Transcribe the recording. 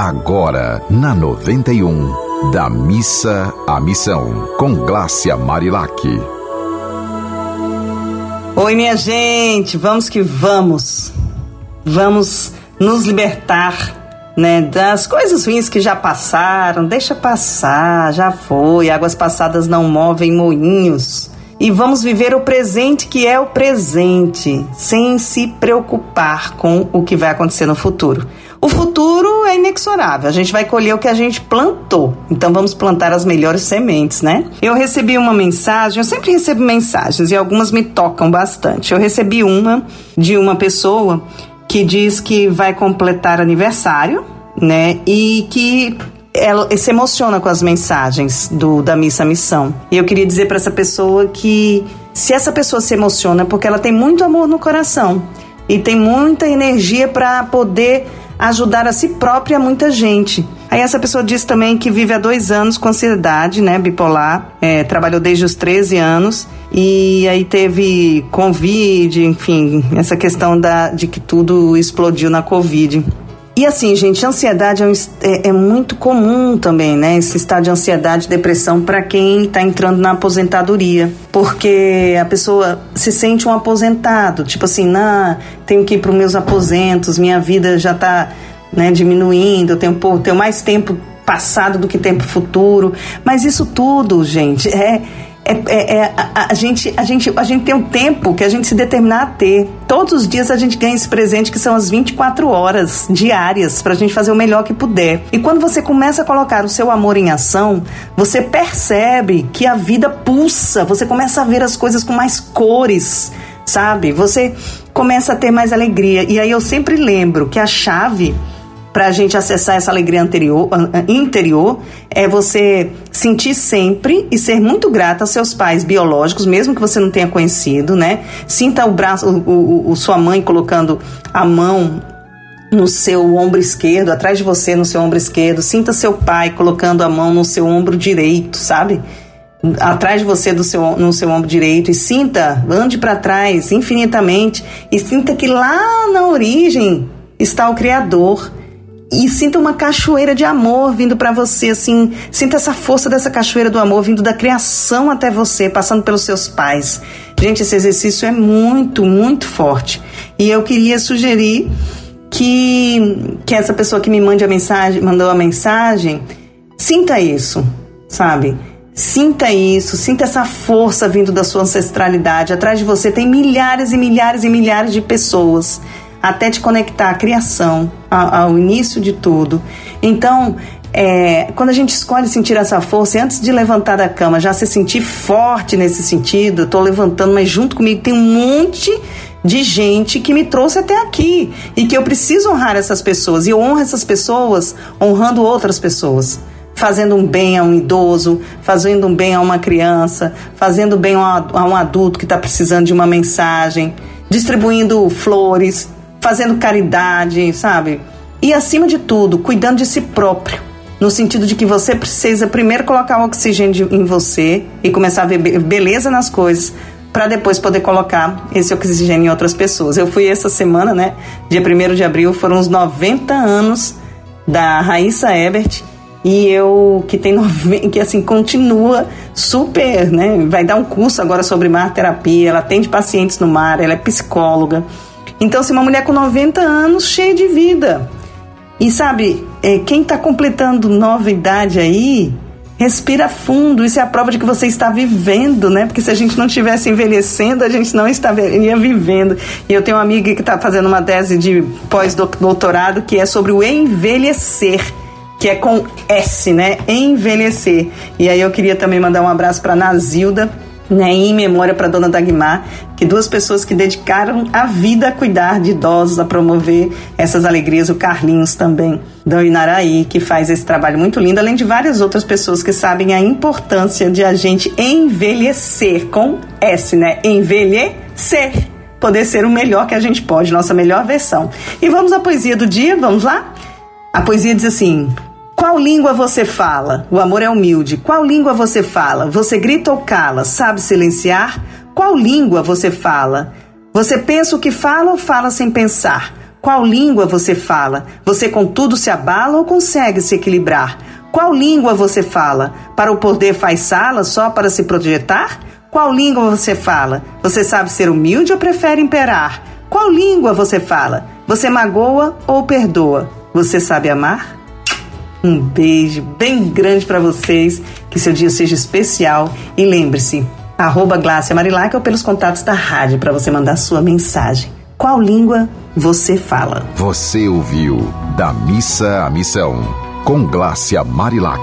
Agora, na 91, da missa à missão, com Glácia Marilac. Oi, minha gente, vamos que vamos. Vamos nos libertar, né, das coisas ruins que já passaram. Deixa passar, já foi. Águas passadas não movem moinhos e vamos viver o presente que é o presente, sem se preocupar com o que vai acontecer no futuro. O futuro é inexorável, a gente vai colher o que a gente plantou, então vamos plantar as melhores sementes, né? Eu recebi uma mensagem, eu sempre recebo mensagens e algumas me tocam bastante. Eu recebi uma de uma pessoa que diz que vai completar aniversário, né? E que ela se emociona com as mensagens do da missa missão. E eu queria dizer para essa pessoa que se essa pessoa se emociona é porque ela tem muito amor no coração e tem muita energia para poder ajudar a si própria a muita gente. Aí essa pessoa diz também que vive há dois anos com ansiedade, né, bipolar, é, trabalhou desde os 13 anos e aí teve Covid, enfim, essa questão da, de que tudo explodiu na Covid. E assim, gente, ansiedade é, um, é, é, muito comum também, né? Esse estado de ansiedade, depressão para quem está entrando na aposentadoria, porque a pessoa se sente um aposentado, tipo assim, não, tenho que ir para os meus aposentos, minha vida já está né, diminuindo, eu tenho, tenho mais tempo passado do que tempo futuro, mas isso tudo, gente, é é, é, é a, a, gente, a, gente, a gente tem um tempo que a gente se determinar a ter. Todos os dias a gente ganha esse presente que são as 24 horas diárias para a gente fazer o melhor que puder. E quando você começa a colocar o seu amor em ação, você percebe que a vida pulsa, você começa a ver as coisas com mais cores, sabe? Você começa a ter mais alegria. E aí eu sempre lembro que a chave para a gente acessar essa alegria anterior, interior é você sentir sempre e ser muito grata aos seus pais biológicos, mesmo que você não tenha conhecido, né? Sinta o braço, o, o, o sua mãe colocando a mão no seu ombro esquerdo, atrás de você no seu ombro esquerdo. Sinta seu pai colocando a mão no seu ombro direito, sabe? Atrás de você do seu, no seu ombro direito e sinta, ande para trás infinitamente e sinta que lá na origem está o Criador e sinta uma cachoeira de amor vindo para você, assim, sinta essa força dessa cachoeira do amor vindo da criação até você, passando pelos seus pais. Gente, esse exercício é muito, muito forte. E eu queria sugerir que, que essa pessoa que me mande a mensagem, mandou a mensagem, sinta isso, sabe? Sinta isso, sinta essa força vindo da sua ancestralidade. Atrás de você tem milhares e milhares e milhares de pessoas até te conectar à criação, ao, ao início de tudo. Então, é, quando a gente escolhe sentir essa força, antes de levantar da cama, já se sentir forte nesse sentido, eu levantando, mas junto comigo tem um monte de gente que me trouxe até aqui e que eu preciso honrar essas pessoas. E eu honro essas pessoas honrando outras pessoas. Fazendo um bem a um idoso, fazendo um bem a uma criança, fazendo bem a um adulto que está precisando de uma mensagem, distribuindo flores, fazendo caridade, sabe? E acima de tudo, cuidando de si próprio. No sentido de que você precisa primeiro colocar o oxigênio em você e começar a ver beleza nas coisas para depois poder colocar esse oxigênio em outras pessoas. Eu fui essa semana, né? Dia 1 de abril, foram os 90 anos da Raíssa Ebert e eu que tem que assim continua super, né? Vai dar um curso agora sobre mar terapia, ela atende pacientes no mar, ela é psicóloga. Então, se uma mulher com 90 anos, cheia de vida. E sabe, é, quem está completando nova idade aí, respira fundo. Isso é a prova de que você está vivendo, né? Porque se a gente não estivesse envelhecendo, a gente não estaria vivendo. E eu tenho uma amiga que está fazendo uma tese de pós-doutorado que é sobre o envelhecer que é com S, né? Envelhecer. E aí eu queria também mandar um abraço para Nazilda, né, em memória para Dona Dagmar, que duas pessoas que dedicaram a vida a cuidar de idosos, a promover essas alegrias, o Carlinhos também, do Inaraí, que faz esse trabalho muito lindo, além de várias outras pessoas que sabem a importância de a gente envelhecer, com S, né? Envelhecer. Poder ser o melhor que a gente pode, nossa melhor versão. E vamos à poesia do dia, vamos lá? A poesia diz assim: qual língua você fala? O amor é humilde. Qual língua você fala? Você grita ou cala? Sabe silenciar? Qual língua você fala? Você pensa o que fala ou fala sem pensar? Qual língua você fala? Você contudo se abala ou consegue se equilibrar? Qual língua você fala? Para o poder faz sala só para se projetar? Qual língua você fala? Você sabe ser humilde ou prefere imperar? Qual língua você fala? Você magoa ou perdoa? Você sabe amar? Um beijo bem grande para vocês, que seu dia seja especial e lembre-se, arroba Glácia Marilac ou pelos contatos da rádio para você mandar sua mensagem. Qual língua você fala? Você ouviu Da Missa à Missão, com Glácia Marilac.